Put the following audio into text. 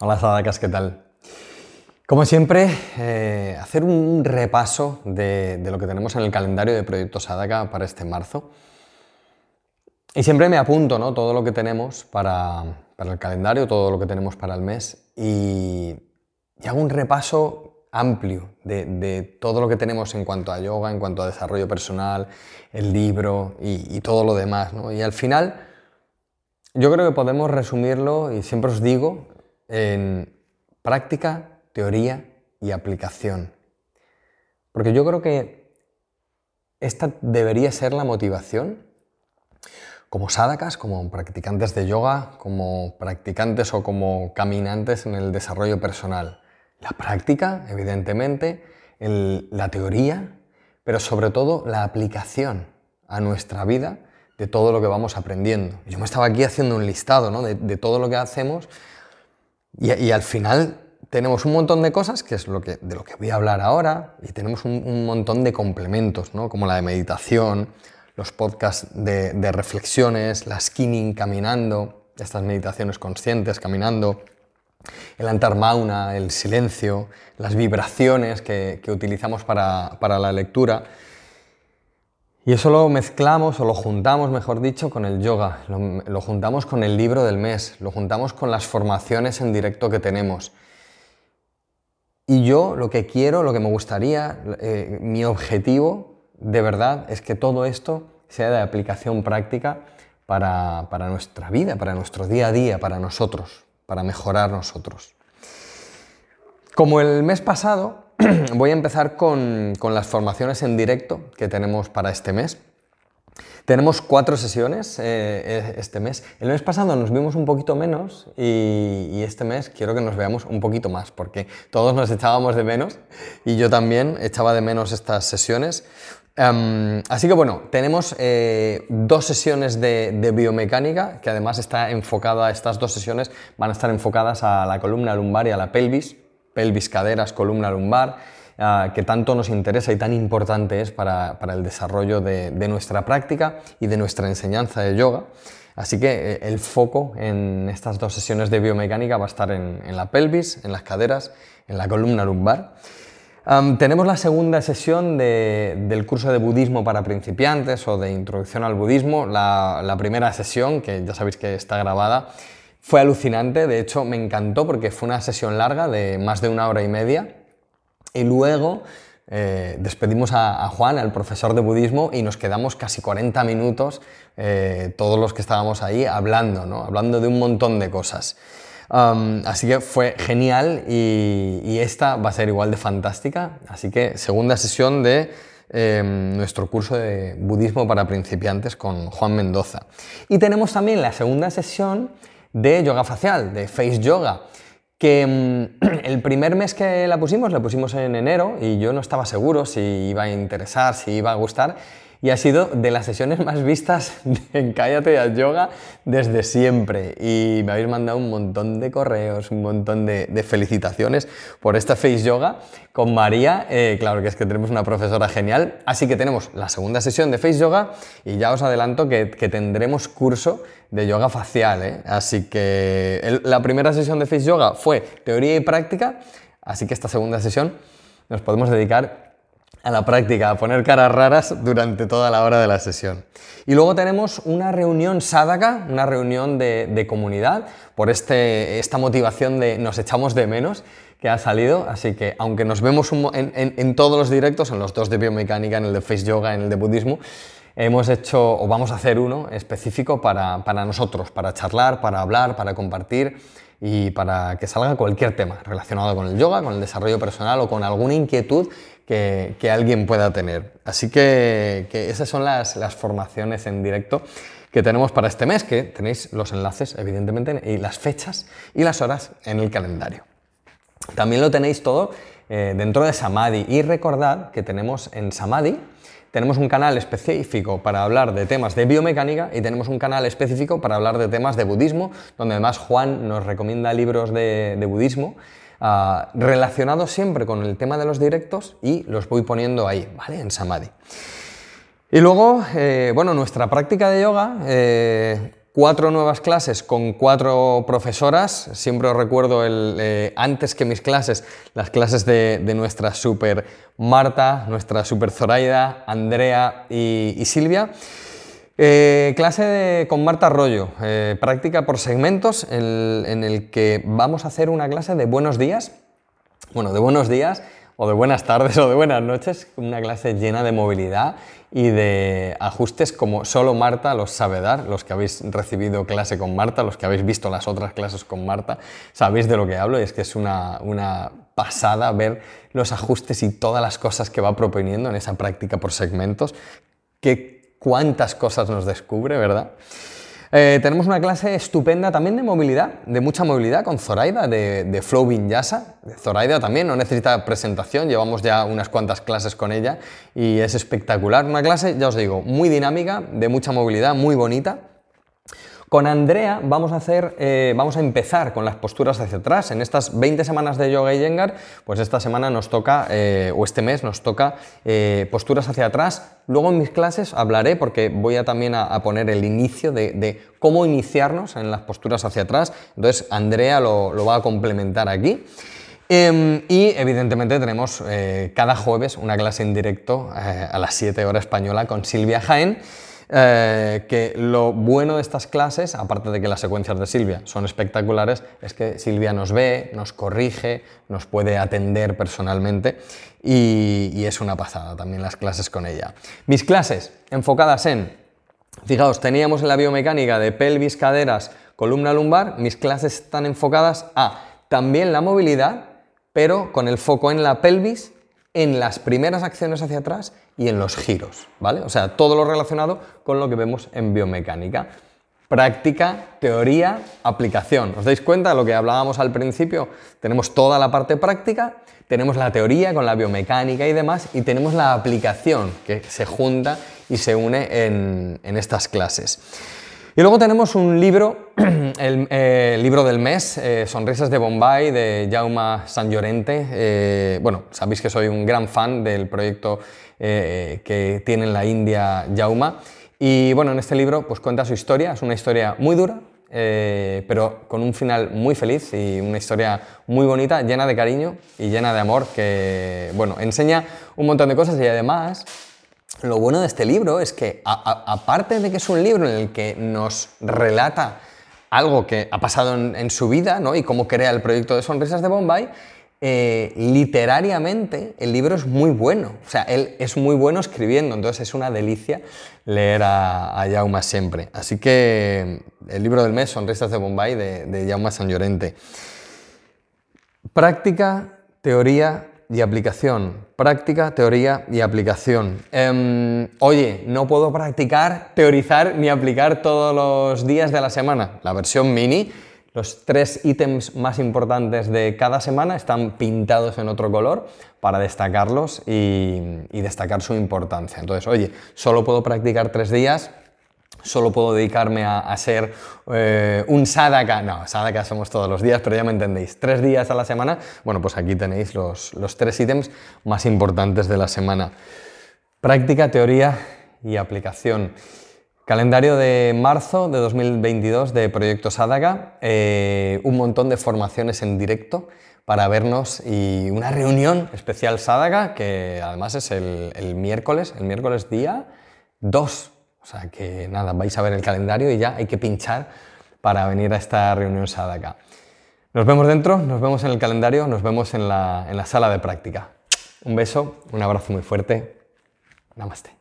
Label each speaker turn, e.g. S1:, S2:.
S1: Hola Sadakas, ¿qué tal? Como siempre, eh, hacer un repaso de, lo que tenemos en el calendario de Proyecto Sadaka para este marzo. Y siempre me apunto ¿no? todo lo que tenemos para, el calendario, todo lo que tenemos para el mes y, hago un repaso amplio de, todo lo que tenemos en cuanto a yoga, en cuanto a desarrollo personal, el libro y, todo lo demás. Y al final yo creo que podemos resumirlo, y siempre os digo, en práctica, teoría y aplicación. Porque yo creo que esta debería ser la motivación como sadakas, como practicantes de yoga, como practicantes o como caminantes en el desarrollo personal. La práctica, evidentemente, la teoría, pero sobre todo la aplicación a nuestra vida de todo lo que vamos aprendiendo. Yo me estaba aquí haciendo un listado de, todo lo que hacemos y, al final tenemos un montón de cosas, que es lo que, de lo que voy a hablar ahora, y tenemos un, montón de complementos, ¿no? como la de meditación, los podcasts de, reflexiones, la skinning caminando, estas meditaciones conscientes caminando, el antarmauna, el silencio, las vibraciones que, utilizamos para, para la lectura. Y eso lo mezclamos o lo juntamos, mejor dicho, con el yoga, lo, juntamos con el libro del mes, lo juntamos con las formaciones en directo que tenemos. Y yo lo que quiero, lo que me gustaría, eh, mi objetivo de verdad es que todo esto sea de aplicación práctica para, para nuestra vida, para nuestro día a día, para nosotros, para mejorar nosotros. Como el mes pasado, voy a empezar con, las formaciones en directo que tenemos para este mes. Tenemos cuatro sesiones eh, este mes. El mes pasado nos vimos un poquito menos y, este mes quiero que nos veamos un poquito más porque todos nos echábamos de menos y yo también echaba de menos estas sesiones. Em, así que bueno, tenemos eh, dos sesiones de, de, biomecánica que además está enfocada, estas dos sesiones van a estar enfocadas a la columna lumbar y a la pelvis pelvis, caderas, columna lumbar, ah, que tanto nos interesa y tan importante es para, el desarrollo de, nuestra práctica y de nuestra enseñanza de yoga. Así que eh, el foco en estas dos sesiones de biomecánica va a estar en, la pelvis, en las caderas, en la columna lumbar. tenemos la segunda sesión del curso de budismo para principiantes o de introducción al budismo. la, primera sesión, que ya sabéis que está grabada, fue alucinante, de hecho me encantó porque fue una sesión larga de más de una hora y media y luego eh, despedimos a, Juan, al profesor de budismo, y nos quedamos casi 40 minutos, eh, todos los que estábamos ahí, hablando, ¿no? hablando de un montón de cosas. así que fue genial y, esta va a ser igual de fantástica. Así que segunda sesión de em, nuestro curso de budismo para principiantes con Juan Mendoza. Y tenemos también la segunda sesión de yoga facial, de face yoga, que mm, el primer mes que la pusimos, la pusimos en enero y yo no estaba seguro si iba a interesar, si iba a gustar y ha sido de las sesiones más vistas en Cállate a Yoga desde siempre. Y me habéis mandado un montón de correos, un montón de, felicitaciones por esta Face Yoga con María. Eh, claro que es que tenemos una profesora genial. Así que tenemos la segunda sesión de Face Yoga y ya os adelanto que, tendremos curso de yoga facial. ¿eh? Así que la primera sesión de Face Yoga fue teoría y práctica. Así que esta segunda sesión nos podemos dedicar a la práctica, a poner caras raras durante toda la hora de la sesión. Y luego tenemos una reunión sádaka, una reunión de, comunidad, por este, esta motivación de nos echamos de menos que ha salido, así que aunque nos vemos en, todos los directos, en los dos de biomecánica, en el de face yoga, en el de budismo, hemos hecho o vamos a hacer uno específico para, para nosotros, para charlar, para hablar, para compartir y para que salga cualquier tema relacionado con el yoga, con el desarrollo personal o con alguna inquietud que, alguien pueda tener. Así que, esas son las, formaciones en directo que tenemos para este mes, que tenéis los enlaces, evidentemente, y las fechas y las horas en el calendario. También lo tenéis todo eh, dentro de Samadhi. Y recordad que tenemos en Samadhi, tenemos un canal específico para hablar de temas de biomecánica y tenemos un canal específico para hablar de temas de budismo, donde además Juan nos recomienda libros de budismo Ah, relacionado siempre con el tema de los directos y los voy poniendo ahí, ¿vale? En Samadhi. Y luego, eh, bueno, nuestra práctica de yoga, eh, cuatro nuevas clases con cuatro profesoras. Siempre os recuerdo el, eh, antes que mis clases, las clases de, nuestra super Marta, nuestra super Zoraida, Andrea y, Silvia. Eh, clase con Marta Arroyo, eh, práctica por segmentos en el que vamos a hacer una clase de buenos días. Bueno, de buenos días o de buenas tardes o de buenas noches, una clase llena de movilidad y de ajustes como solo Marta los sabe dar, los que habéis recibido clase con Marta, los que habéis visto las otras clases con Marta, sabéis de lo que hablo y es que es una, una pasada ver los ajustes y todas las cosas que va proponiendo en esa práctica por segmentos, que cuántas cosas nos descubre, ¿verdad? Eh, tenemos una clase estupenda también de movilidad, de mucha movilidad, con Zoraida de, de Flow Vinyasa. Zoraida también no necesita presentación, llevamos ya unas cuantas clases con ella y es espectacular. Una clase, ya os digo, muy dinámica, de mucha movilidad, muy bonita. Con Andrea vamos a, hacer, eh, vamos a empezar con las posturas hacia atrás. En estas 20 semanas de yoga y yengar, pues esta semana nos toca, eh, o este mes nos toca eh, posturas hacia atrás. Luego en mis clases hablaré, porque voy a también a, poner el inicio de, cómo iniciarnos en las posturas hacia atrás. Entonces Andrea lo, va a complementar aquí. Em, y evidentemente tenemos cada jueves una clase en directo a las 7 horas española con Silvia Jaén. Eh, que lo bueno de estas clases, aparte de que las secuencias de Silvia son espectaculares, es que Silvia nos ve, nos corrige, nos puede atender personalmente y, es una pasada también las clases con ella. Mis clases enfocadas en, fijaos, teníamos en la biomecánica de pelvis, caderas, columna lumbar, mis clases están enfocadas a también la movilidad, pero con el foco en la pelvis en las primeras acciones hacia atrás y en los giros, ¿vale? O sea, todo lo relacionado con lo que vemos en biomecánica. Práctica, teoría, aplicación. ¿Os dais cuenta de lo que hablábamos al principio? Tenemos toda la parte práctica, tenemos la teoría con la biomecánica y demás, y tenemos la aplicación que se junta y se une en, en estas clases. Y luego tenemos un libro, eh, el, libro del mes, eh, Sonrisas de Bombay, de Jaume San Llorente. Eh, bueno, sabéis que soy un gran fan del proyecto que tiene en la India Jaume. Y bueno, en este libro pues cuenta su historia, es una historia muy dura, pero con un final muy feliz y una historia muy bonita, llena de cariño y llena de amor, que bueno, enseña un montón de cosas y además lo bueno de este libro es que, aparte de que es un libro en el que nos relata algo que ha pasado en, su vida ¿no? y cómo crea el proyecto de Sonrisas de Bombay, eh, literariamente el libro es muy bueno. O sea, él es muy bueno escribiendo, entonces es una delicia leer a, a siempre. Así que el libro del mes, Sonrisas de Bombay, de, de Jaume San Llorente. Práctica, teoría y aplicación. Práctica, teoría y aplicación. Em, oye, no puedo practicar, teorizar ni aplicar todos los días de la semana. La versión mini, los tres ítems más importantes de cada semana están pintados en otro color para destacarlos y, y destacar su importancia. Entonces, oye, solo puedo practicar tres días, solo puedo dedicarme a, ser eh, un sadaka. No, sadaka somos todos los días, pero ya me entendéis. Tres días a la semana. Bueno, pues aquí tenéis los, tres ítems más importantes de la semana. Práctica, teoría y aplicación. Calendario de marzo de 2022 de Proyecto Sadaka. Eh, un montón de formaciones en directo para vernos y una reunión especial Sadaka que además es el, el miércoles, el miércoles día 2 o sea que nada, vais a ver el calendario y ya hay que pinchar para venir a esta reunión Sadaka. Nos vemos dentro, nos vemos en el calendario, nos vemos en la, en la sala de práctica. Un beso, un abrazo muy fuerte. Namaste.